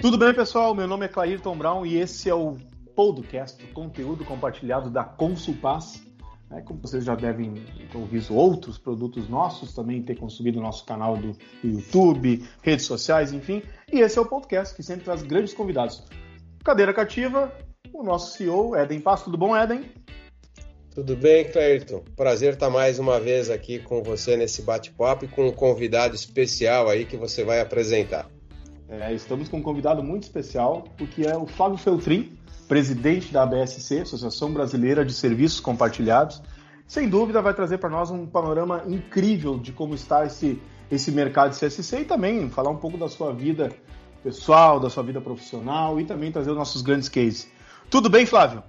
Tudo bem, pessoal? Meu nome é Clairton Brown e esse é o podcast, o conteúdo compartilhado da Consulpass. É, como vocês já devem ouvir outros produtos nossos, também ter consumido nosso canal do YouTube, redes sociais, enfim. E esse é o podcast que sempre traz grandes convidados. Cadeira cativa, o nosso CEO, Eden Paz. Tudo bom, Eden? Tudo bem, Cleirton? Prazer estar mais uma vez aqui com você nesse bate-papo e com um convidado especial aí que você vai apresentar. É, estamos com um convidado muito especial, porque é o Flávio Feltrin, presidente da ABSC, Associação Brasileira de Serviços Compartilhados. Sem dúvida vai trazer para nós um panorama incrível de como está esse, esse mercado de CSC e também falar um pouco da sua vida pessoal, da sua vida profissional e também trazer os nossos grandes cases. Tudo bem, Flávio?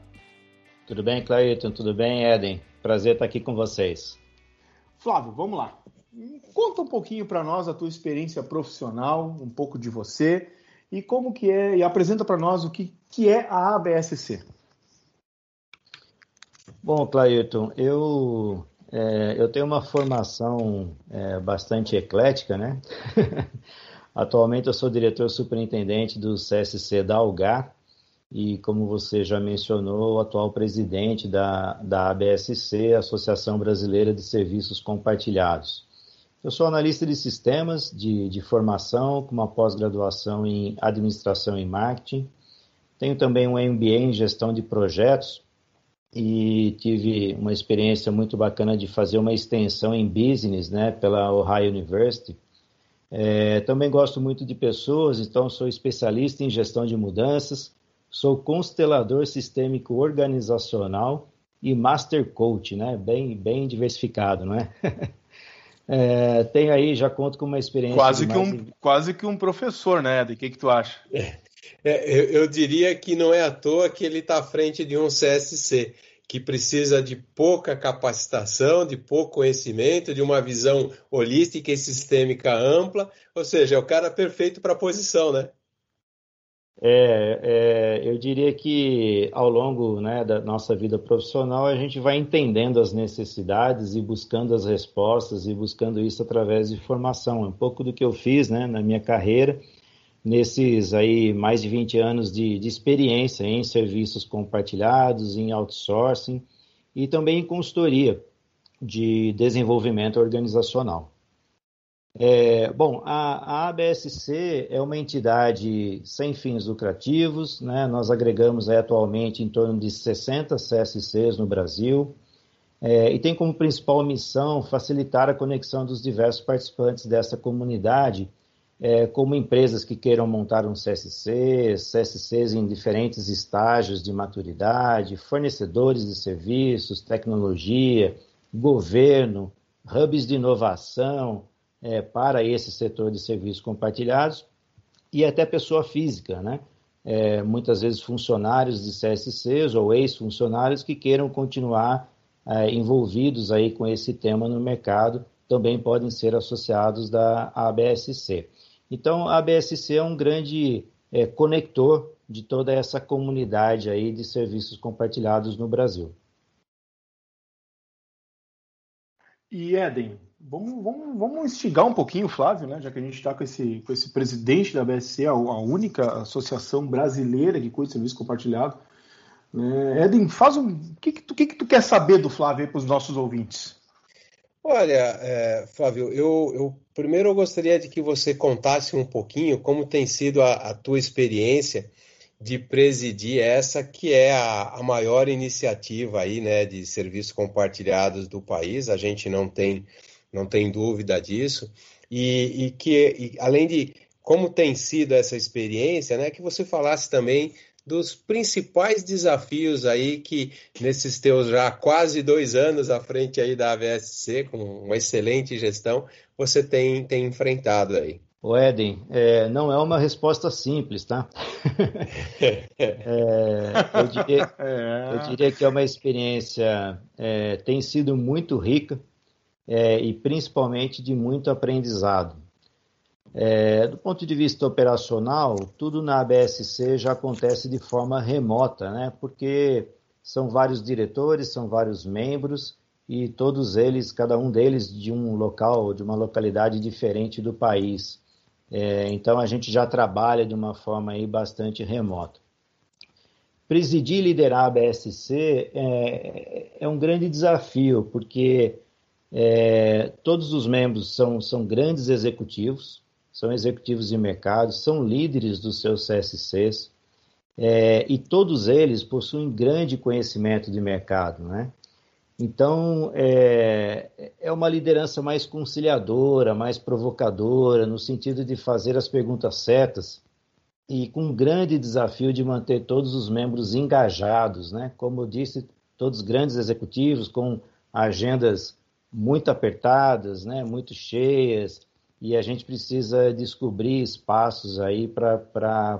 Tudo bem, Clayton? Tudo bem, Eden? Prazer estar aqui com vocês. Flávio, vamos lá. Conta um pouquinho para nós a tua experiência profissional, um pouco de você e como que é, e apresenta para nós o que, que é a ABSC. Bom, Clayton, eu, é, eu tenho uma formação é, bastante eclética, né? Atualmente eu sou diretor superintendente do CSC da Algar, e, como você já mencionou, o atual presidente da, da ABSC, Associação Brasileira de Serviços Compartilhados. Eu sou analista de sistemas de, de formação, com uma pós-graduação em administração e marketing. Tenho também um MBA em gestão de projetos e tive uma experiência muito bacana de fazer uma extensão em business né, pela Ohio University. É, também gosto muito de pessoas, então sou especialista em gestão de mudanças Sou constelador sistêmico organizacional e master coach, né? Bem, bem diversificado, não é? é tenho aí, já conto com uma experiência. Quase, que, um, quase que um professor, né, Ed? O que, que tu acha? É, é, eu, eu, diria que não é à toa que ele está à frente de um CSC, que precisa de pouca capacitação, de pouco conhecimento, de uma visão holística e sistêmica ampla, ou seja, é o cara perfeito para a posição, né? É, é, eu diria que ao longo né, da nossa vida profissional a gente vai entendendo as necessidades e buscando as respostas e buscando isso através de formação. É um pouco do que eu fiz né, na minha carreira, nesses aí mais de 20 anos de, de experiência em serviços compartilhados, em outsourcing e também em consultoria de desenvolvimento organizacional. É, bom, a, a, ABSC é uma entidade sem fins lucrativos, né? nós agregamos aí, atualmente em torno de 60 CSCs no Brasil, é, e tem como principal missão facilitar a conexão dos diversos participantes dessa comunidade, é, como empresas que queiram montar um CSC, CSCs em diferentes estágios de maturidade, fornecedores de serviços, tecnologia, governo, hubs de inovação, é, para esse setor de serviços compartilhados e até pessoa física, né? É, muitas vezes funcionários de CSCs ou ex-funcionários que queiram continuar é, envolvidos aí com esse tema no mercado também podem ser associados da ABSC. Então, a ABSC é um grande é, conector de toda essa comunidade aí de serviços compartilhados no Brasil. E Eden, Vamos, vamos, vamos instigar um pouquinho Flávio, né? já que a gente está com esse, com esse presidente da BSC, a, a única associação brasileira que cuida de serviço compartilhado. É, Eden, faz um. O que, que, tu, que, que tu quer saber do Flávio para os nossos ouvintes? Olha, é, Flávio, eu, eu, primeiro eu gostaria de que você contasse um pouquinho como tem sido a, a tua experiência de presidir essa que é a, a, maior iniciativa aí, né, de serviços compartilhados do país. A gente não tem não tem dúvida disso. E, e que, e, além de como tem sido essa experiência, né, que você falasse também dos principais desafios aí que nesses teus já quase dois anos à frente aí da AVSC, com uma excelente gestão, você tem, tem enfrentado aí. O Eden, é, não é uma resposta simples, tá? é, eu, diria, eu, diria, que é uma experiência, é, tem sido muito rica, é, e principalmente de muito aprendizado. É, do ponto de vista operacional, tudo na ABSC já acontece de forma remota, né? porque são vários diretores, são vários membros, e todos eles, cada um deles de um local, de uma localidade diferente do país. É, então a gente já trabalha de uma forma aí bastante remota. Presidir e liderar a BSC é, é um grande desafio, porque é, todos os membros são, são grandes executivos, são executivos de mercado, são líderes dos seus CSCs, é, e todos eles possuem grande conhecimento de mercado, né? Então, é, é uma liderança mais conciliadora, mais provocadora, no sentido de fazer as perguntas certas e com um grande desafio de manter todos os membros engajados, né? Como eu disse, todos grandes executivos com agendas muito apertadas, né? Muito cheias, e a gente precisa descobrir espaços aí para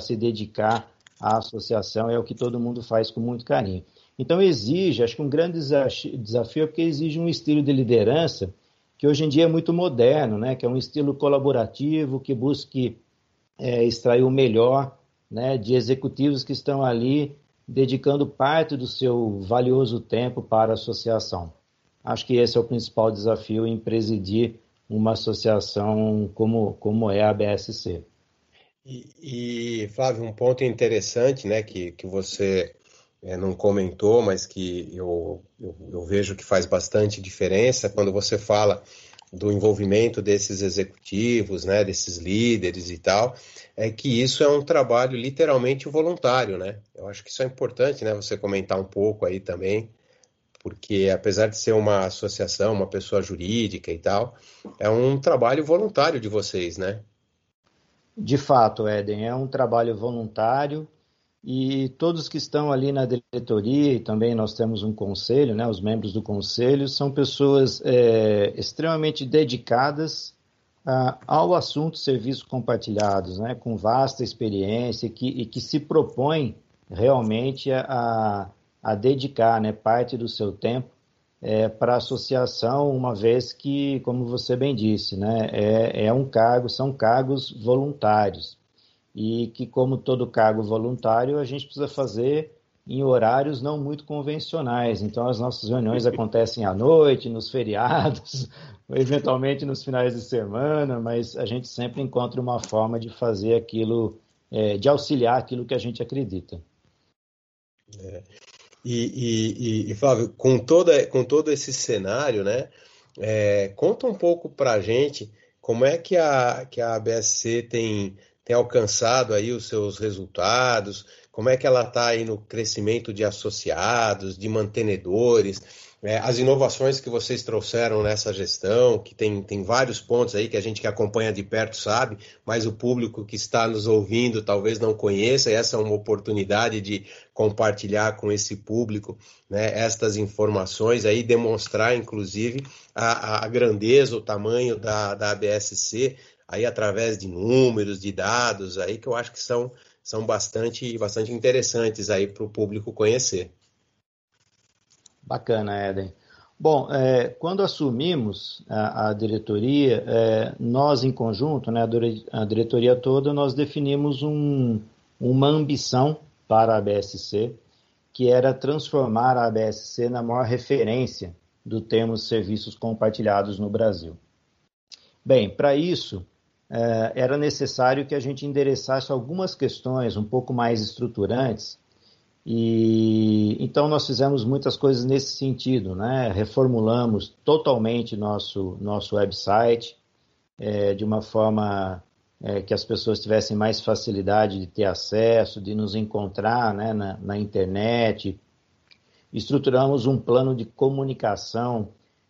se dedicar à associação, é o que todo mundo faz com muito carinho. Então exige, acho que um grande desafio é porque exige um estilo de liderança que hoje em dia é muito moderno, né? que é um estilo colaborativo, que busque é, extrair o melhor né, de executivos que estão ali dedicando parte do seu valioso tempo para a associação. Acho que esse é o principal desafio em presidir uma associação como, como é a BSC. E, e Flávio, um ponto interessante né, que, que você é, não comentou, mas que eu, eu, eu, vejo que faz bastante diferença quando você fala do envolvimento desses executivos, né, desses líderes e tal, é que isso é um trabalho literalmente voluntário, né? Eu acho que isso é importante, né, você comentar um pouco aí também, porque apesar de ser uma associação, uma pessoa jurídica e tal, é um trabalho voluntário de vocês, né? De fato, Éden, é um trabalho voluntário e todos que estão ali na diretoria, e também nós temos um conselho, né, os membros do conselho, são pessoas é, extremamente dedicadas a, ao assunto serviços compartilhados, né, com vasta experiência que, e que se propõem realmente a, a dedicar né, parte do seu tempo é, para a associação, uma vez que, como você bem disse, né, é, é um cargo, são cargos voluntários e que, como todo cargo voluntário, a gente precisa fazer em horários não muito convencionais. Então, as nossas reuniões acontecem à noite, nos feriados, eventualmente nos finais de semana, mas a gente sempre encontra uma forma de fazer aquilo, é, de auxiliar aquilo que a gente acredita. É. E, e, e, Flávio, com, toda, com todo esse cenário, né, é, conta um pouco para a gente como é que a, que a ABSC tem tem alcançado aí os seus resultados? Como é que ela está aí no crescimento de associados, de mantenedores? É, as inovações que vocês trouxeram nessa gestão, que tem, tem vários pontos aí que a gente que acompanha de perto sabe, mas o público que está nos ouvindo talvez não conheça, e essa é uma oportunidade de compartilhar com esse público né, estas informações aí, demonstrar inclusive a, a grandeza, o tamanho da, da ABSC, aí através de números, de dados, aí que eu acho que são, são bastante, bastante interessantes aí para o público conhecer. Bacana, Eden. Bom, é, quando assumimos a, a diretoria, é, nós em conjunto, né, a diretoria toda, nós definimos um, uma ambição para a BSC, que era transformar a BSC na maior referência do termo serviços compartilhados no Brasil. Bem, para isso, é, era necessário que a gente endereçasse algumas questões um pouco mais estruturantes. E então nós fizemos muitas coisas nesse sentido, né? Reformulamos totalmente nosso nosso website é, de uma forma é, que as pessoas tivessem mais facilidade de ter acesso, de nos encontrar né, na, na internet. Estruturamos um plano de comunicação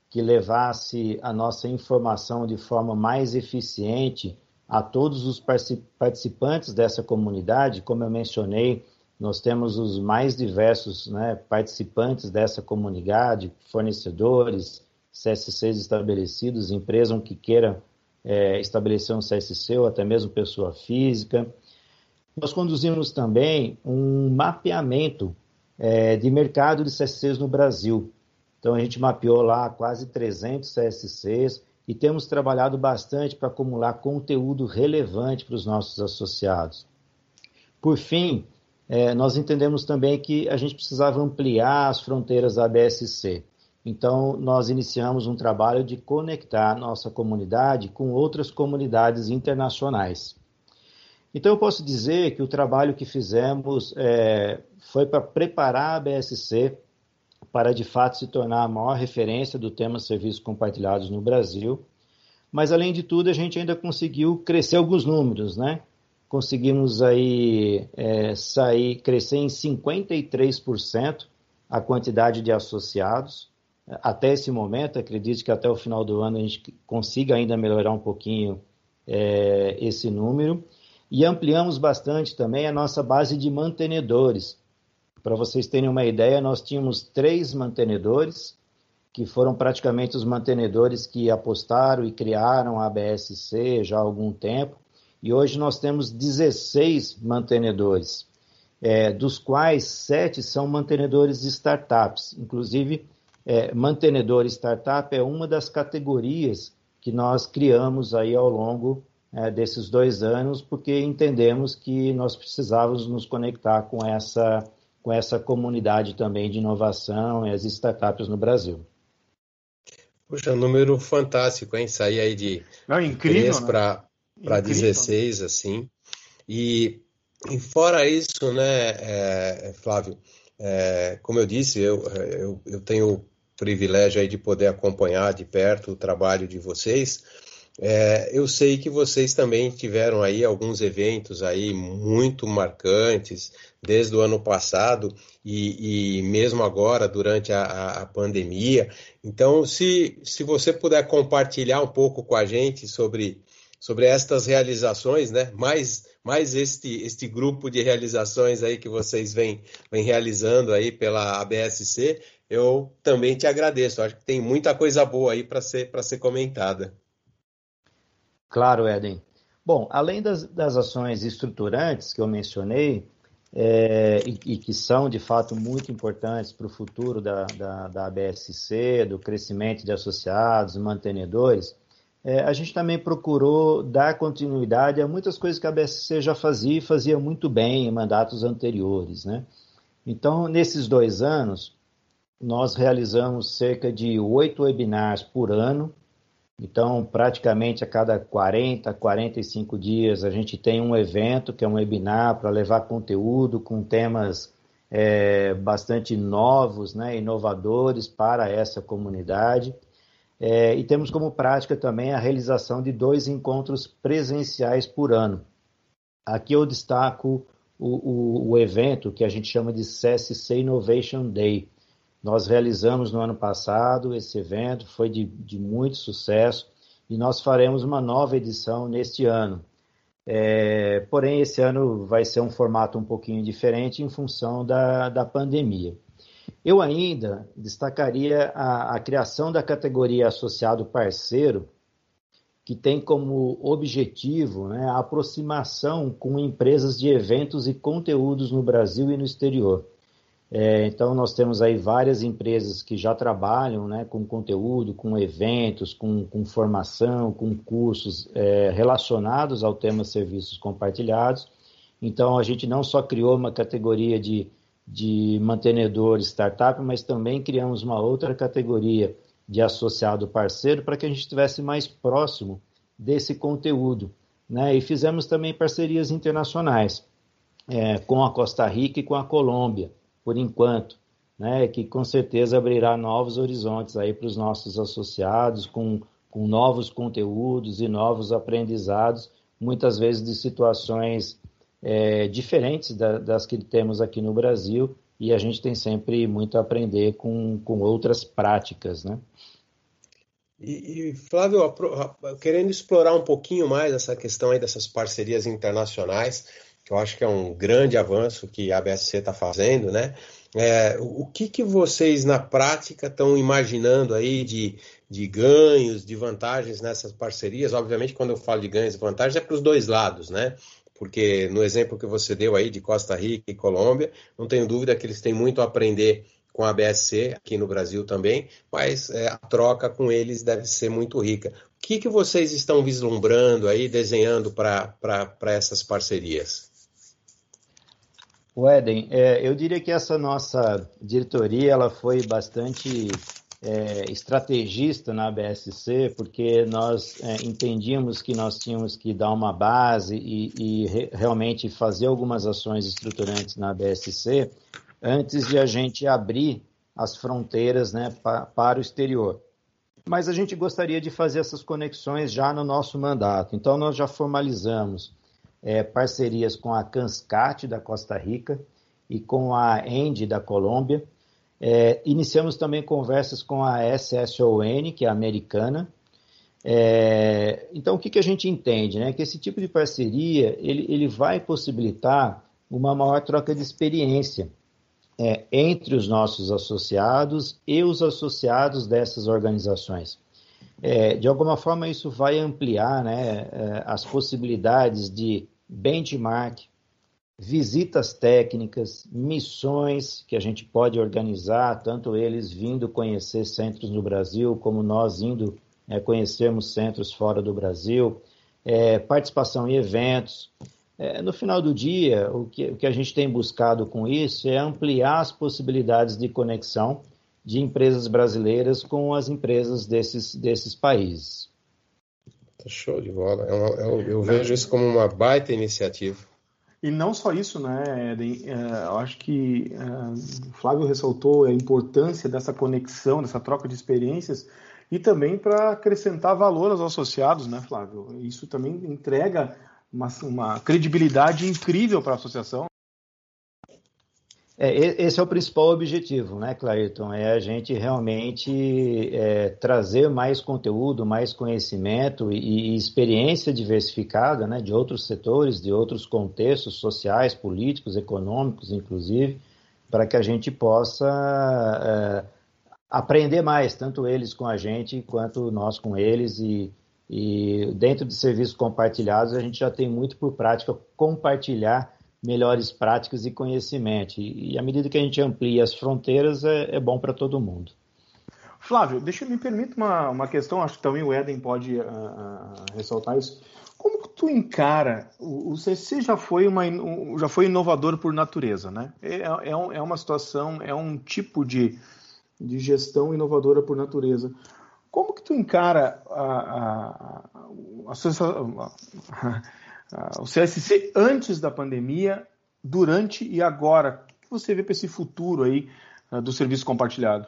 que levasse a nossa informação de forma mais eficiente a todos os participantes dessa comunidade. Como eu mencionei, nós temos os mais diversos né, participantes dessa comunidade, fornecedores, CSCs estabelecidos, empresas que queiram é, estabelecer um CSC ou até mesmo pessoa física. Nós conduzimos também um mapeamento é, de mercado de CSCs no Brasil. Então a gente mapeou lá quase 300 CSCs e temos trabalhado bastante para acumular conteúdo relevante para os nossos associados. Por fim, é, nós entendemos também que a gente precisava ampliar as fronteiras da BSC. Então, nós iniciamos um trabalho de conectar nossa comunidade com outras comunidades internacionais. Então, eu posso dizer que o trabalho que fizemos é, foi para preparar a BSC para, de fato, se tornar a maior referência do tema serviços compartilhados no Brasil. Mas, além de tudo, a gente ainda conseguiu crescer alguns números, né? Conseguimos aí é, sair, crescer em 53% a quantidade de associados até esse momento, acredito que até o final do ano a gente consiga ainda melhorar um pouquinho é, esse número. E ampliamos bastante também a nossa base de mantenedores. Para vocês terem uma ideia, nós tínhamos três mantenedores, que foram praticamente os mantenedores que apostaram e criaram a BSC já há algum tempo. E hoje nós temos 16 mantenedores, é, dos quais sete são mantenedores de startups. Inclusive, é, mantenedor startup é uma das categorias que nós criamos aí ao longo é, desses dois anos, porque entendemos que nós precisávamos nos conectar com essa, com essa comunidade também de inovação e as startups no Brasil. Puxa, número fantástico, hein? Sair aí de Não, incrível, né? para 16, assim. E, e fora isso, né, é, Flávio, é, como eu disse, eu, eu, eu tenho privilégio aí de poder acompanhar de perto o trabalho de vocês. É, eu sei que vocês também tiveram aí alguns eventos aí muito marcantes desde o ano passado e, e mesmo agora durante a, a, pandemia. Então, se, se você puder compartilhar um pouco com a gente sobre, sobre estas realizações, né? Mais, mais este, este grupo de realizações aí que vocês vêm, vêm realizando aí pela ABSC, eu também te agradeço. Acho que tem muita coisa boa aí para ser, ser comentada. Claro, Eden. Bom, além das, das ações estruturantes que eu mencionei, é, e, e, que são de fato muito importantes para o futuro da, da, da ABSC, do crescimento de associados, mantenedores, é, a gente também procurou dar continuidade a muitas coisas que a ABSC já fazia e fazia muito bem em mandatos anteriores. Né? Então, nesses dois anos, nós realizamos cerca de oito webinars por ano. Então, praticamente a cada 40, 45 dias, a gente tem um evento que é um webinar para levar conteúdo com temas é, bastante novos, né, inovadores para essa comunidade. É, e temos como prática também a realização de dois encontros presenciais por ano. Aqui eu destaco o, o, o evento que a gente chama de CSC Innovation Day, nós realizamos no ano passado esse evento, foi de, de muito sucesso e nós faremos uma nova edição neste ano. É, porém, esse ano vai ser um formato um pouquinho diferente em função da, da pandemia. Eu ainda destacaria a, a criação da categoria associado parceiro, que tem como objetivo né, a aproximação com empresas de eventos e conteúdos no Brasil e no exterior. É, então, nós temos aí várias empresas que já trabalham né, com conteúdo, com eventos, com, com formação, com cursos é, relacionados ao tema serviços compartilhados. Então, a gente não só criou uma categoria de, de mantenedor startup, mas também criamos uma outra categoria de associado parceiro para que a gente estivesse mais próximo desse conteúdo. Né? E fizemos também parcerias internacionais é, com a Costa Rica e com a Colômbia por enquanto, né, que com certeza abrirá novos horizontes aí para os nossos associados, com, com novos conteúdos e novos aprendizados, muitas vezes de situações é, diferentes da, das que temos aqui no Brasil, e a gente tem sempre muito a aprender com, com outras práticas, né? E, e, Flávio, querendo explorar um pouquinho mais essa questão aí dessas parcerias internacionais, que eu acho que é um grande avanço que a BSC está fazendo, né? É, o que, que vocês na prática estão imaginando aí de, de ganhos, de vantagens nessas parcerias? Obviamente, quando eu falo de ganhos e vantagens, é para os dois lados, né? Porque no exemplo que você deu aí de Costa Rica e Colômbia, não tenho dúvida que eles têm muito a aprender com a BSC aqui no Brasil também, mas é, a troca com eles deve ser muito rica. O que, que vocês estão vislumbrando aí, desenhando para essas parcerias? O Eden, é, eu diria que essa nossa diretoria ela foi bastante é, estrategista na BSC, porque nós é, entendíamos que nós tínhamos que dar uma base e, e re, realmente fazer algumas ações estruturantes na BSC antes de a gente abrir as fronteiras né, pa, para o exterior. Mas a gente gostaria de fazer essas conexões já no nosso mandato. Então, nós já formalizamos é, parcerias com a Canscat da Costa Rica e com a ENDE da Colômbia é, iniciamos também conversas com a SSON, que é americana. É, então, o que, que a gente entende? Né? Que esse tipo de parceria ele, ele vai possibilitar uma maior troca de experiência é, entre os nossos associados e os associados dessas organizações. É, de alguma forma, isso vai ampliar né, é, as possibilidades de benchmark, visitas técnicas, missões que a gente pode organizar, tanto eles vindo conhecer centros no Brasil, como nós indo é, conhecermos centros fora do Brasil, é, participação em eventos. É, no final do dia, o que, o que a gente tem buscado com isso é ampliar as possibilidades de conexão de empresas brasileiras com as empresas desses, desses países. Show de bola. Eu, é eu, eu vejo isso como uma baita iniciativa. E não só isso, né, Eden? É, eu acho que é, o Flávio ressaltou a importância dessa conexão, dessa troca de experiências e também para acrescentar valor aos associados, né, Flávio? Isso também entrega uma, uma credibilidade incrível para a associação. É, esse é o principal objetivo, né, Clairton? É a gente realmente é, trazer mais conteúdo, mais conhecimento e, e, experiência diversificada né, de outros setores, de outros contextos sociais, políticos, econômicos, inclusive, para que a gente possa é, aprender mais, tanto eles com a gente quanto nós com eles. E, e dentro de serviços compartilhados, a gente já tem muito por prática compartilhar melhores práticas e conhecimento. E, à medida que a gente amplia as fronteiras, é, é bom para todo mundo. Flávio, deixa me permite uma, uma questão, acho que também o Eden pode uh, uh, ressaltar isso. Como que tu encara? O, o CC já foi, uma, já foi inovador por natureza, né? É, é, é uma situação, é um tipo de, de gestão inovadora por natureza. Como que tu encara a, a, a, a uh, o CSC antes da pandemia, durante e agora. O que você vê para esse futuro aí uh, do serviço compartilhado?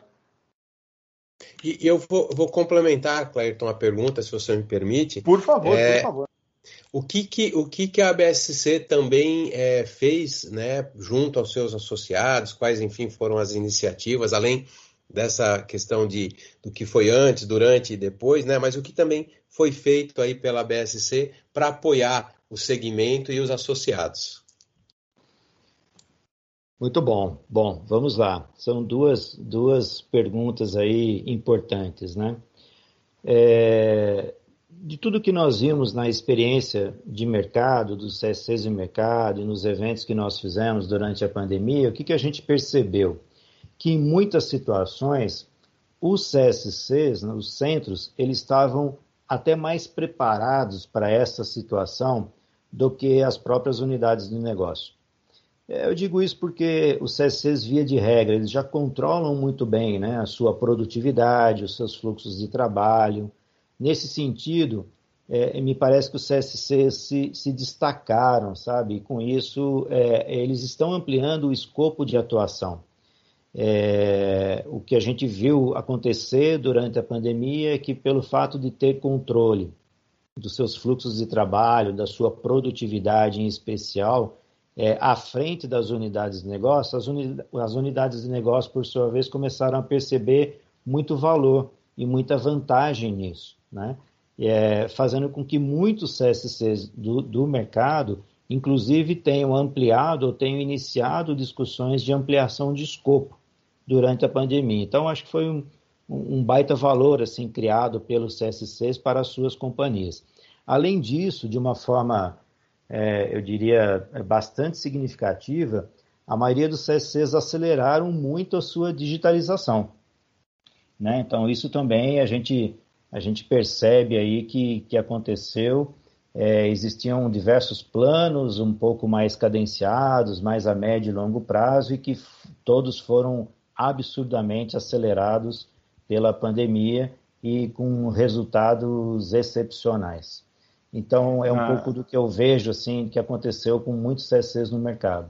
E, eu vou, vou, complementar, Clayton, a pergunta, se você me permite. Por favor, é, por favor. O que, que, o que, que a BSC também é, fez né, junto aos seus associados, quais, enfim, foram as iniciativas, além dessa questão de, do que foi antes, durante e depois, né, mas o que também foi feito aí pela BSC para apoiar o segmento e os associados. Muito bom. Bom, vamos lá. São duas, duas perguntas aí importantes, né? É, de tudo que nós vimos na experiência de mercado, dos CSCs de mercado e nos eventos que nós fizemos durante a pandemia, o que, que a gente percebeu? Que em muitas situações, os CSCs, né, os centros, eles estavam até mais preparados para essa situação do que as próprias unidades de negócio. É, eu digo isso porque os CSCs, via de regra, eles já controlam muito bem né, a sua produtividade, os seus fluxos de trabalho. Nesse sentido, é, me parece que os CSCs se, se destacaram, sabe? E com isso, é, eles estão ampliando o escopo de atuação. É, o que a gente viu acontecer durante a pandemia é que, pelo fato de ter controle dos seus fluxos de trabalho, da sua produtividade em especial, é, à frente das unidades de negócio, as, uni as unidades de negócio, por sua vez, começaram a perceber muito valor e muita vantagem nisso, né? É, fazendo com que muitos CSCs do, do mercado, inclusive, tenham ampliado ou tenham iniciado discussões de ampliação de escopo durante a pandemia. Então, acho que foi um, um baita valor assim criado pelos CSCs para as suas companhias. Além disso, de uma forma, é, eu diria, é, bastante significativa, a maioria dos CSCs aceleraram muito a sua digitalização. Né? Então, isso também a gente, a gente percebe aí que, que aconteceu. É, existiam diversos planos um pouco mais cadenciados, mais a médio e longo prazo, e que todos foram absurdamente acelerados pela pandemia e com resultados excepcionais. Então, é um ah. pouco do que eu vejo, assim, que aconteceu com muitos CSCs no mercado.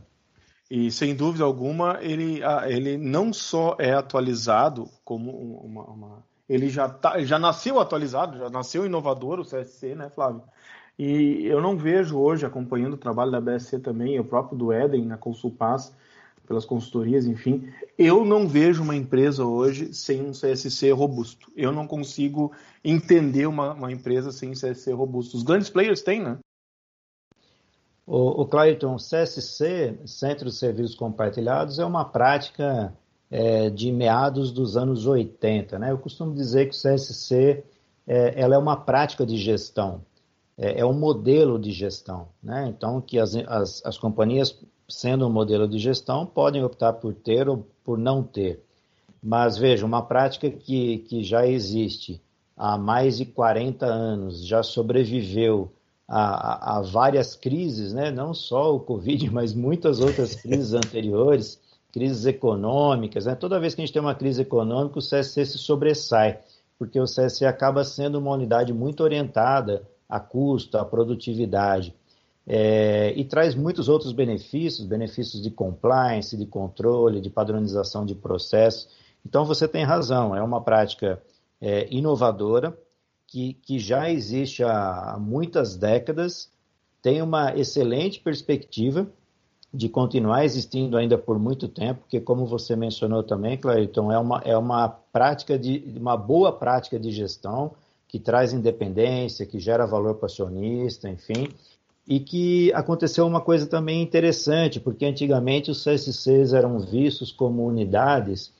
E, sem dúvida alguma, ele, ele não só é atualizado como uma... uma... Ele já, tá, já nasceu atualizado, já nasceu inovador o CSC, né, Flávio? E eu não vejo hoje, acompanhando o trabalho da BSC também, o próprio do Eden na Consulpass, pelas consultorias, enfim, eu não vejo uma empresa hoje sem um CSC robusto. Eu não consigo entender uma, uma empresa sem CSC robusto. Os grandes players têm, né? O, o Clayton, CSC, Centro de Serviços Compartilhados, é uma prática é, de meados dos anos 80. Né? Eu costumo dizer que o CSC é, ela é uma prática de gestão, é, é um modelo de gestão. Né? Então, que as, as, as companhias sendo um modelo de gestão, podem optar por ter ou por não ter. Mas veja, uma prática que, que já existe há mais de 40 anos, já sobreviveu a, a, a várias crises, né? não só o Covid, mas muitas outras crises anteriores, crises econômicas. Né? Toda vez que a gente tem uma crise econômica, o CSC se sobressai, porque o CSC acaba sendo uma unidade muito orientada a custo, a produtividade é, e traz muitos outros benefícios, benefícios de compliance, de controle, de padronização de processos. Então você tem razão, é uma prática é, inovadora que, que já existe há muitas décadas, tem uma excelente perspectiva de continuar existindo ainda por muito tempo, porque como você mencionou também, Clariton, é uma, é uma prática de uma boa prática de gestão que traz independência, que gera valor para acionista, enfim, e que aconteceu uma coisa também interessante, porque antigamente os CSCs eram vistos como unidades,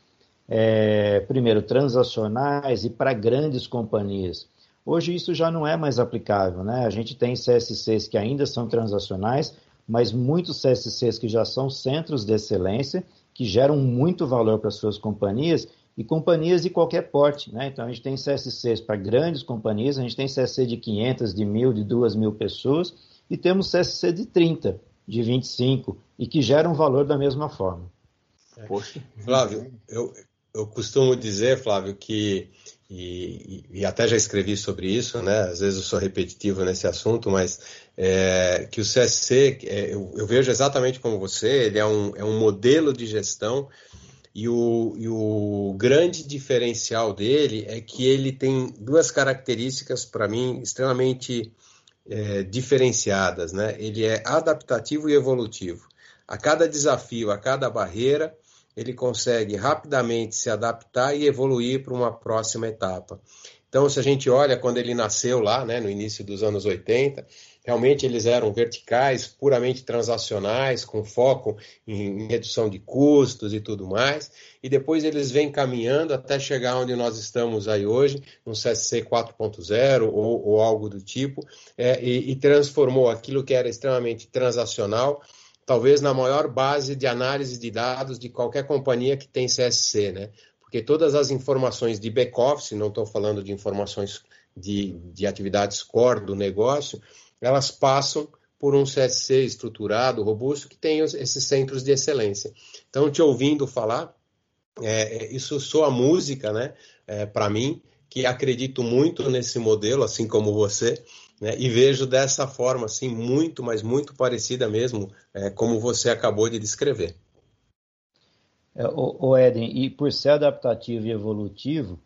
é, primeiro, transacionais e para grandes companhias. Hoje isso já não é mais aplicável, né? A gente tem CSCs que ainda são transacionais, mas muitos CSCs que já são centros de excelência, que geram muito valor para suas companhias e companhias de qualquer porte, né? Então a gente tem CSCs para grandes companhias, a gente tem CSC de 500, de 1.000, de 2.000 pessoas, e temos CSC de 30, de 25, e que geram valor da mesma forma. Poxa. Flávio, eu, eu costumo dizer, Flávio, que, e, e, até já escrevi sobre isso, né? às vezes eu sou repetitivo nesse assunto, mas é, que o CSC, é, eu, eu, vejo exatamente como você, ele é um, é um modelo de gestão e o, e o grande diferencial dele é que ele tem duas características, para mim, extremamente é, diferenciadas, né? Ele é adaptativo e evolutivo. A cada desafio, a cada barreira, ele consegue rapidamente se adaptar e evoluir para uma próxima etapa. Então, se a gente olha quando ele nasceu lá, né, no início dos anos 80, Realmente eles eram verticais, puramente transacionais, com foco em, redução de custos e tudo mais. E depois eles vêm caminhando até chegar onde nós estamos aí hoje, um CSC 4.0 ou, ou, algo do tipo, é, e, e transformou aquilo que era extremamente transacional talvez na maior base de análise de dados de qualquer companhia que tem CSC, né? Porque todas as informações de back-office, não estou falando de informações de, de atividades core do negócio, elas passam por um CSC estruturado, robusto, que tem esses centros de excelência. Então, te ouvindo falar, é, é isso soa música, né, é, para mim, que acredito muito nesse modelo, assim como você, né, e vejo dessa forma, assim, muito, mas muito parecida mesmo, é, como você acabou de descrever. É, o, o Eden, e por ser adaptativo e evolutivo,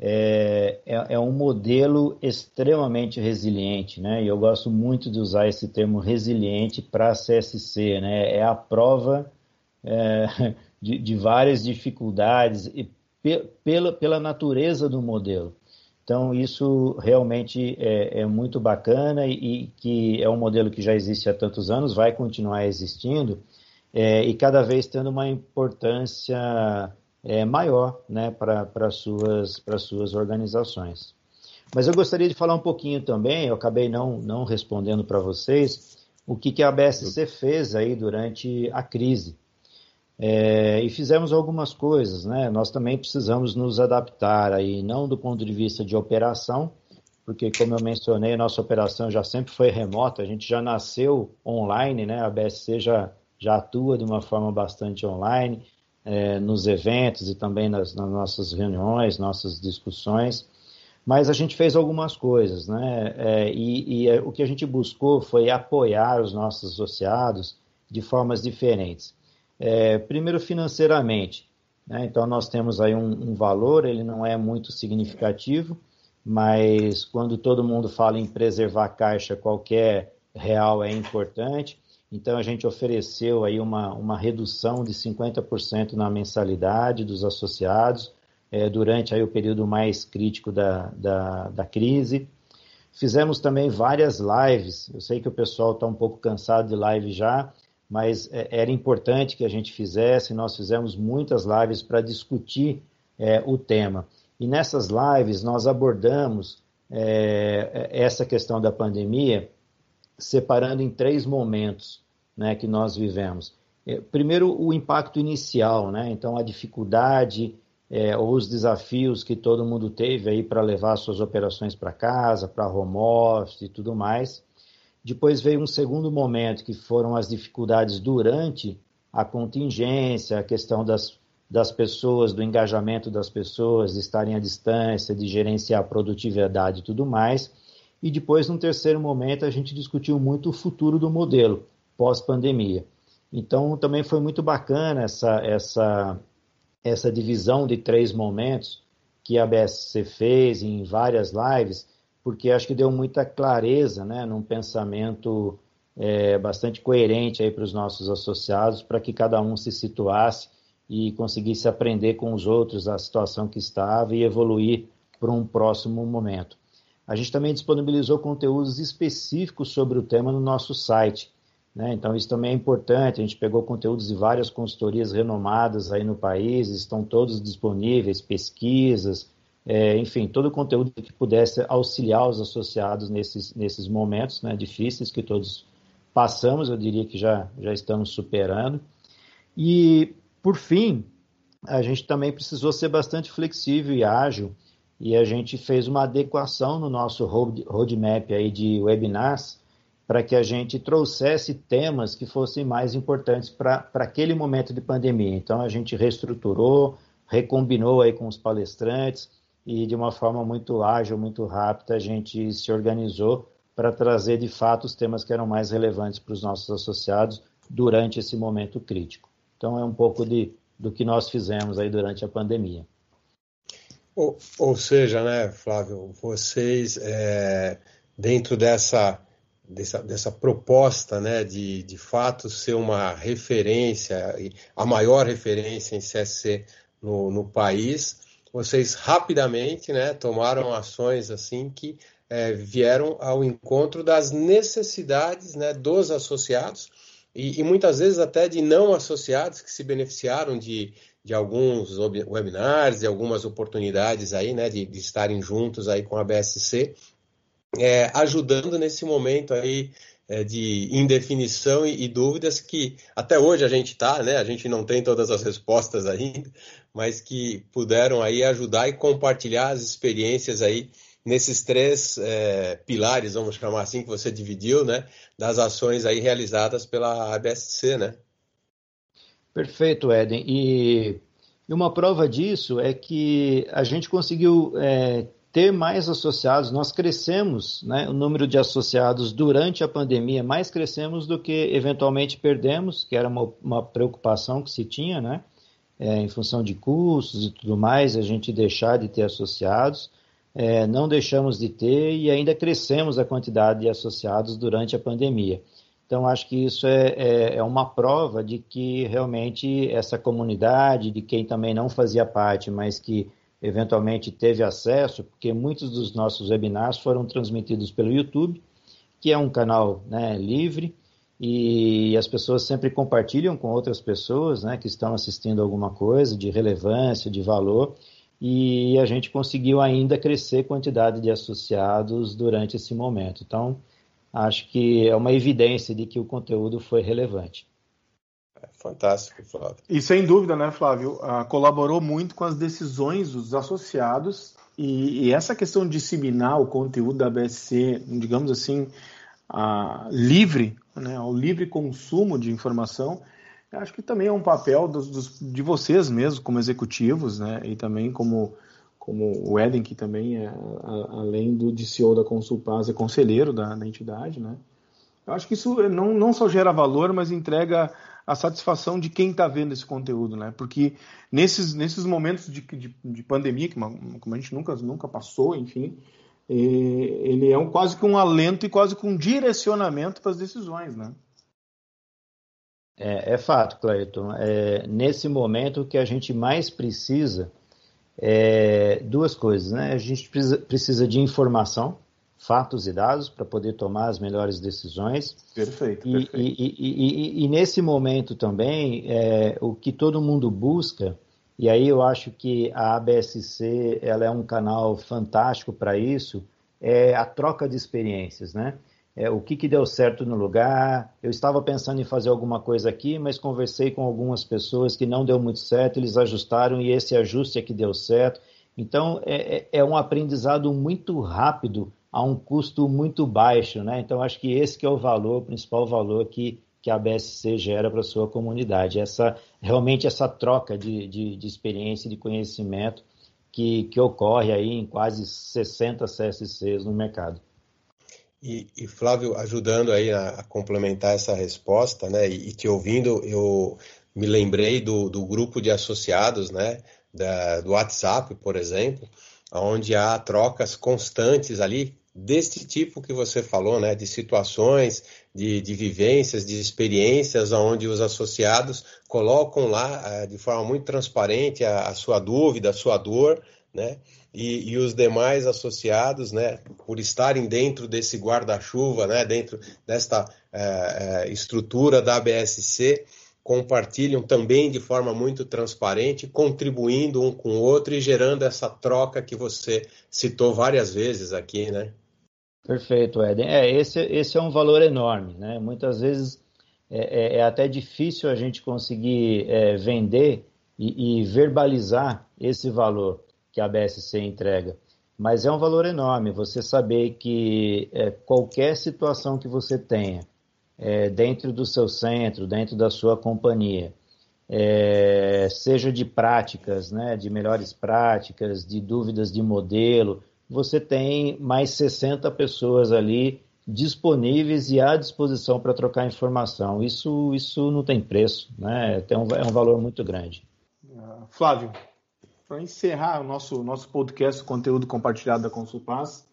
é, é, é, um modelo extremamente resiliente, né? E eu gosto muito de usar esse termo resiliente para CSC, né? É a prova é, de, de, várias dificuldades e pe, pela, pela natureza do modelo. Então, isso realmente é, é muito bacana e, e, que é um modelo que já existe há tantos anos, vai continuar existindo é, e cada vez tendo uma importância é, maior né, para suas, suas organizações. Mas eu gostaria de falar um pouquinho também, eu acabei não, não respondendo para vocês, o que, que a BSC fez aí durante a crise. É, e fizemos algumas coisas, né? Nós também precisamos nos adaptar aí, não do ponto de vista de operação, porque como eu mencionei, nossa operação já sempre foi remota, a gente já nasceu online, né? A BSC já, já atua de uma forma bastante online, é, nos eventos e também nas, nas, nossas reuniões, nossas discussões, mas a gente fez algumas coisas, né? É, e, e é, o que a gente buscou foi apoiar os nossos associados de formas diferentes. É, primeiro, financeiramente. Né? Então, nós temos aí um, um valor, ele não é muito significativo, mas quando todo mundo fala em preservar caixa, qualquer real é importante. Então a gente ofereceu aí uma, uma redução de 50% na mensalidade dos associados é, durante aí o período mais crítico da, da, da crise. Fizemos também várias lives. Eu sei que o pessoal está um pouco cansado de live já, mas é, era importante que a gente fizesse. Nós fizemos muitas lives para discutir é, o tema. E nessas lives nós abordamos essa questão da pandemia separando em três momentos né, que nós vivemos. É, primeiro, o impacto inicial, né? então a dificuldade é, ou os desafios que todo mundo teve aí para levar suas operações para casa, para home office e tudo mais. Depois veio um segundo momento, que foram as dificuldades durante a contingência, a questão das, das pessoas, do engajamento das pessoas, de estarem à distância, de gerenciar a produtividade e tudo mais. E depois, num terceiro momento, a gente discutiu muito o futuro do modelo pós-pandemia. Então, também foi muito bacana essa, essa, essa divisão de três momentos que a BSC fez em várias lives, porque acho que deu muita clareza, né, num pensamento é, bastante coerente para os nossos associados, para que cada um se situasse e conseguisse aprender com os outros a situação que estava e evoluir para um próximo momento. A gente também disponibilizou conteúdos específicos sobre o tema no nosso site. Né? Então, isso também é importante. A gente pegou conteúdos de várias consultorias renomadas aí no país, estão todos disponíveis, pesquisas, é, enfim, todo o conteúdo que pudesse auxiliar os associados nesses, nesses momentos né, difíceis que todos passamos, eu diria que já, já estamos superando. E, por fim, a gente também precisou ser bastante flexível e ágil e a gente fez uma adequação no nosso roadmap aí de webinars para que a gente trouxesse temas que fossem mais importantes para aquele momento de pandemia. Então a gente reestruturou, recombinou aí com os palestrantes e de uma forma muito ágil, muito rápida, a gente se organizou para trazer de fato os temas que eram mais relevantes para os nossos associados durante esse momento crítico. Então é um pouco de, do que nós fizemos aí durante a pandemia. Ou, ou seja, né, Flávio, vocês, é, dentro dessa, dessa, dessa proposta né, de, de fato ser uma referência, a maior referência em CSC no, no país, vocês rapidamente né, tomaram ações assim que é, vieram ao encontro das necessidades né, dos associados e, e, muitas vezes até de não associados que se beneficiaram de, de alguns webinars, de algumas oportunidades aí, né, de, de estarem juntos aí com a BSC, é, ajudando nesse momento aí é, de indefinição e, e, dúvidas que até hoje a gente está, né, a gente não tem todas as respostas ainda, mas que puderam aí ajudar e compartilhar as experiências aí nesses três é, pilares, vamos chamar assim, que você dividiu, né, das ações aí realizadas pela ABSC, né? Perfeito, Eden. E, e uma prova disso é que a gente conseguiu é, ter mais associados. Nós crescemos, né, o número de associados durante a pandemia, mais crescemos do que eventualmente perdemos, que era uma, uma preocupação que se tinha, né? É, em função de custos e tudo mais, a gente deixar de ter associados. É, não deixamos de ter e ainda crescemos a quantidade de associados durante a pandemia. Então, acho que isso é, é, é, uma prova de que realmente essa comunidade, de quem também não fazia parte, mas que eventualmente teve acesso, porque muitos dos nossos webinars foram transmitidos pelo YouTube, que é um canal né, livre, e as pessoas sempre compartilham com outras pessoas né, que estão assistindo alguma coisa de relevância, de valor, e a gente conseguiu ainda crescer quantidade de associados durante esse momento. Então, acho que é uma evidência de que o conteúdo foi relevante. É fantástico, Flávio. E sem dúvida, né, Flávio, uh, colaborou muito com as decisões dos associados e, e, essa questão de disseminar o conteúdo da BSC, digamos assim, uh, livre, né, ao livre consumo de informação, acho que também é um papel dos, dos, de vocês mesmos, como executivos, né? E também como, como o Eden, que também é, a, além do de CEO da Consulpaz, é conselheiro da, da entidade, né? Eu acho que isso não, não só gera valor, mas entrega a satisfação de quem está vendo esse conteúdo, né? Porque nesses, nesses momentos de, de, de pandemia, que como a gente nunca, nunca passou, enfim, ele é um, quase que um alento e quase que um direcionamento para as decisões, né? É, é fato, Clayton. É, nesse momento, que a gente mais precisa é duas coisas, né? A gente precisa, precisa de informação, fatos e dados para poder tomar as melhores decisões. Perfeito. E, perfeito. E, e, e, nesse momento também, é, o que todo mundo busca, e aí eu acho que a ABSC ela é um canal fantástico para isso, é a troca de experiências, né? É, o que, que deu certo no lugar. Eu estava pensando em fazer alguma coisa aqui, mas conversei com algumas pessoas que não deu muito certo, eles ajustaram e esse ajuste é que deu certo. Então, é, é, é um aprendizado muito rápido a um custo muito baixo, né? Então, acho que esse que é o valor, o principal valor que, que a BSC gera para a sua comunidade. Essa, realmente essa troca de, de, de experiência e de conhecimento que, que ocorre aí em quase 60 CSCs no mercado. E, e, Flávio, ajudando aí a, a, complementar essa resposta, né, e, e, te ouvindo, eu me lembrei do, do grupo de associados, né, da, do WhatsApp, por exemplo, onde há trocas constantes ali deste tipo que você falou, né, de situações, de, de vivências, de experiências, onde os associados colocam lá eh, de forma muito transparente a, a sua dúvida, a sua dor, né, e, e, os demais associados, né, por estarem dentro desse guarda-chuva, né, dentro desta é, é, estrutura da ABSC, compartilham também de forma muito transparente, contribuindo um com o outro e gerando essa troca que você citou várias vezes aqui, né? Perfeito, Eden. É, esse, esse é um valor enorme, né? Muitas vezes é, é, é até difícil a gente conseguir é, vender e, e verbalizar esse valor que a BSC entrega. Mas é um valor enorme você saber que é, qualquer situação que você tenha é, dentro do seu centro, dentro da sua companhia, é, seja de práticas, né, de melhores práticas, de dúvidas de modelo, você tem mais 60 pessoas ali disponíveis e à disposição para trocar informação. Isso, isso não tem preço, né? Tem um, é um valor muito grande. Flávio, para encerrar o nosso, nosso podcast, o conteúdo compartilhado da Consulpaz,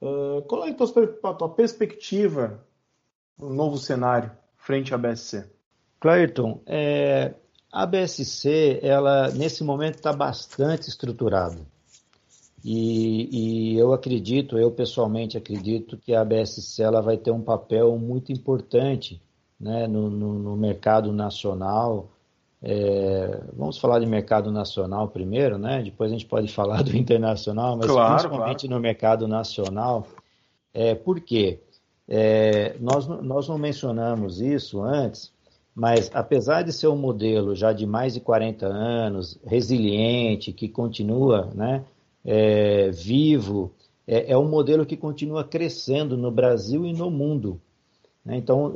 uh, qual é a tua, a tua perspectiva no novo cenário frente à BSC? Clayton, é, a BSC, ela nesse momento está bastante estruturada. E, e, eu acredito, eu pessoalmente acredito que a BSC ela vai ter um papel muito importante né, no, no, no mercado nacional, é, vamos falar de mercado nacional primeiro, né? Depois a gente pode falar do internacional, mas claro, principalmente claro. no mercado nacional. É, por quê? É, nós, nós não mencionamos isso antes, mas apesar de ser um modelo já de mais de 40 anos, resiliente, que continua né, é, vivo, é, é, um modelo que continua crescendo no Brasil e no mundo. Né? Então,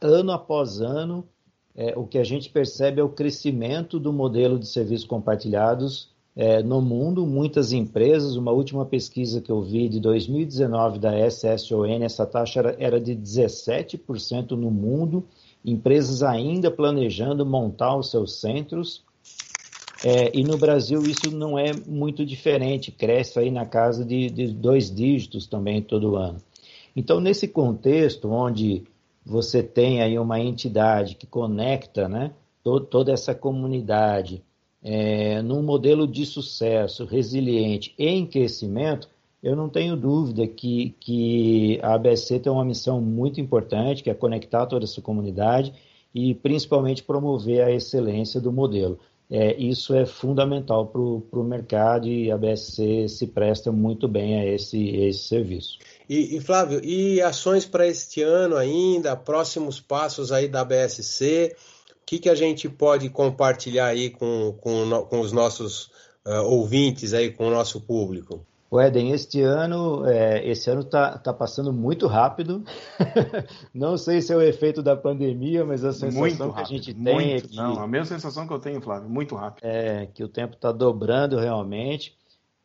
ano após ano, é, o que a gente percebe é o crescimento do modelo de serviços compartilhados é, no mundo. Muitas empresas, uma última pesquisa que eu vi de 2019 da SSON, essa taxa era, era de 17% no mundo. Empresas ainda planejando montar os seus centros. É, e no Brasil isso não é muito diferente, cresce aí na casa de, de dois dígitos também todo ano. Então, nesse contexto onde você tem aí uma entidade que conecta né, to toda essa comunidade é, num modelo de sucesso, resiliente e em crescimento, eu não tenho dúvida que, que a ABC tem uma missão muito importante, que é conectar toda essa comunidade e principalmente promover a excelência do modelo. É, isso é fundamental para o mercado e a BSC se presta muito bem a esse, a esse serviço. E, e, Flávio, e ações para este ano ainda, próximos passos aí da BSC, o que, que a gente pode compartilhar aí com, com, com os nossos uh, ouvintes aí, com o nosso público? O Eden, este ano, é, esse ano está tá passando muito rápido. não sei se é o efeito da pandemia, mas a sensação muito que rápido, a gente muito, tem é que, não, a mesma sensação que eu tenho, Flávio, muito rápido. É que o tempo está dobrando realmente.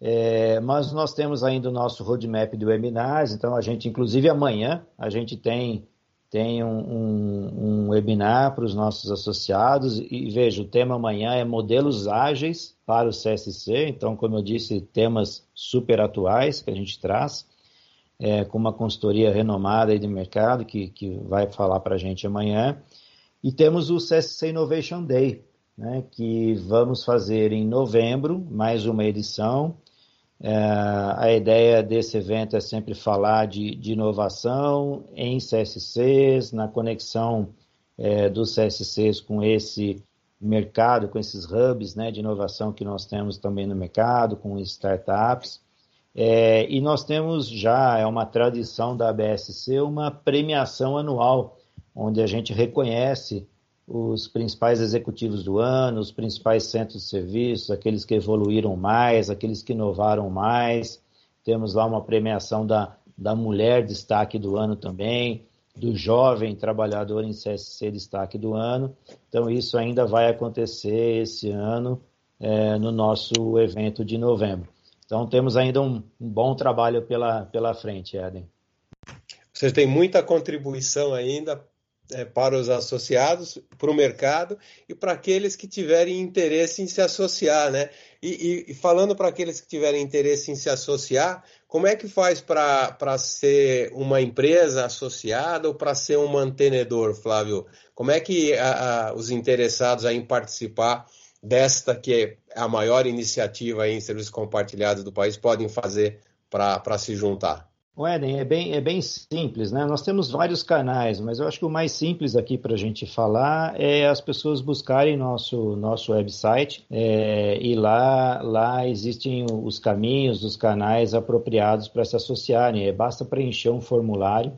É, mas nós temos ainda o nosso roadmap do webinars, então a gente, inclusive amanhã, a gente tem tem um, um, um webinar para os nossos associados. E veja, o tema amanhã é modelos ágeis para o CSC, então, como eu disse, temas super atuais que a gente traz, é, com uma consultoria renomada de mercado que, que vai falar para a gente amanhã. E temos o CSC Innovation Day, né, que vamos fazer em novembro, mais uma edição, é, a ideia desse evento é sempre falar de, de inovação em CSCs, na conexão é, dos CSCs com esse mercado, com esses hubs né, de inovação que nós temos também no mercado, com startups. É, e nós temos já, é uma tradição da ABSC, uma premiação anual, onde a gente reconhece os principais executivos do ano, os principais centros de serviços, aqueles que evoluíram mais, aqueles que inovaram mais. Temos lá uma premiação da, da mulher destaque do ano também, do jovem trabalhador em CSC destaque do ano. Então, isso ainda vai acontecer esse ano é, no nosso evento de novembro. Então, temos ainda um, um bom trabalho pela, pela frente, Eden. Você tem muita contribuição ainda é, para os associados, para o mercado e para aqueles que tiverem interesse em se associar, né? E, e, e falando para aqueles que tiverem interesse em se associar, como é que faz para ser uma empresa associada ou para ser um mantenedor, Flávio? Como é que a, a, os interessados em participar desta que é a maior iniciativa em serviços compartilhados do país podem fazer para se juntar? O Eden, é bem, é bem simples, né? Nós temos vários canais, mas eu acho que o mais simples aqui para a gente falar é as pessoas buscarem nosso, nosso website é, e lá, lá existem os caminhos, os canais apropriados para se associarem. É, basta preencher um formulário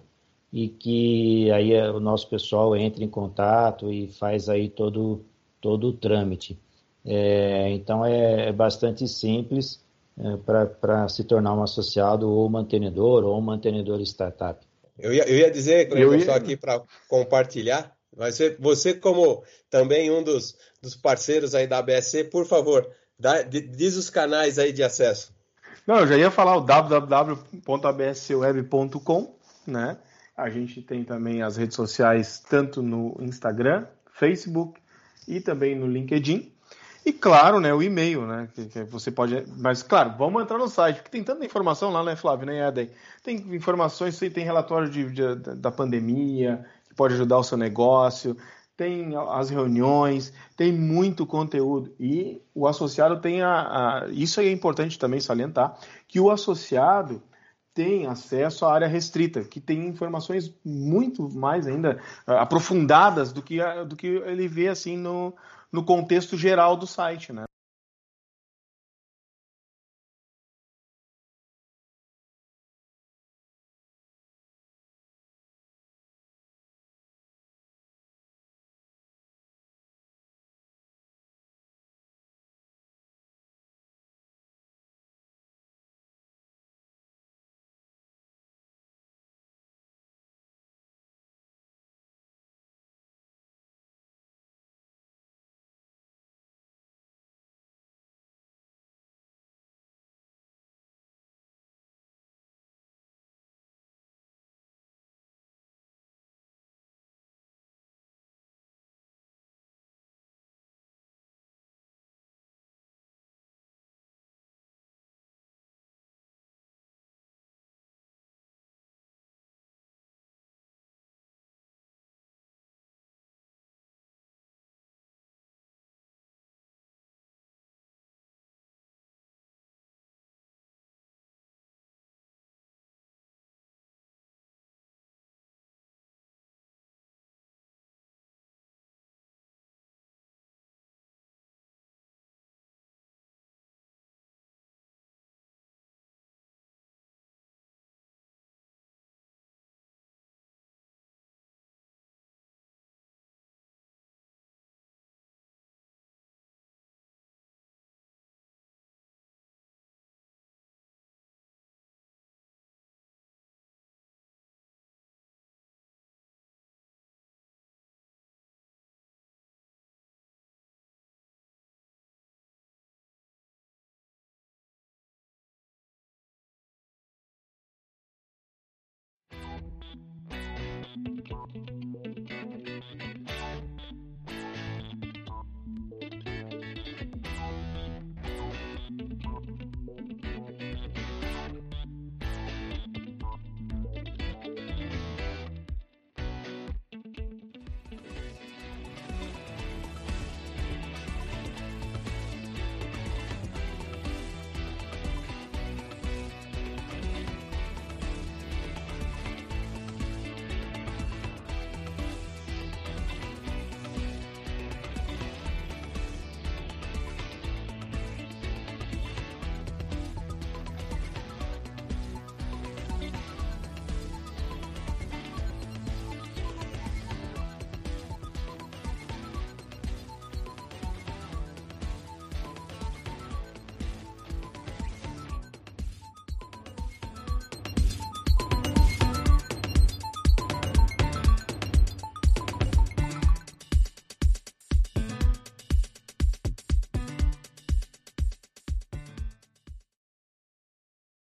e que aí é, o nosso pessoal entra em contato e faz aí todo, todo o trâmite. É, então é, é bastante simples é, para se tornar um associado ou mantenedor ou um mantenedor startup. Eu ia, eu ia dizer, eu ia... só aqui para compartilhar, mas você, como também um dos, dos parceiros aí da ABSC, por favor, dá, diz os canais aí de acesso. Não, eu já ia falar o www.abscweb.com, né? A gente tem também as redes sociais tanto no Instagram, Facebook e também no LinkedIn. E claro, né, o e-mail, né, que, que, você pode, mas claro, vamos entrar no site, porque tem tanta informação lá, né, Flávio, né, Eden? Tem informações, tem relatório de, de, da pandemia, que pode ajudar o seu negócio, tem as reuniões, tem muito conteúdo. E o associado tem a, a isso é importante também salientar, que o associado tem acesso à área restrita, que tem informações muito mais ainda aprofundadas do que, do que ele vê assim no, no contexto geral do site, né? Thank you.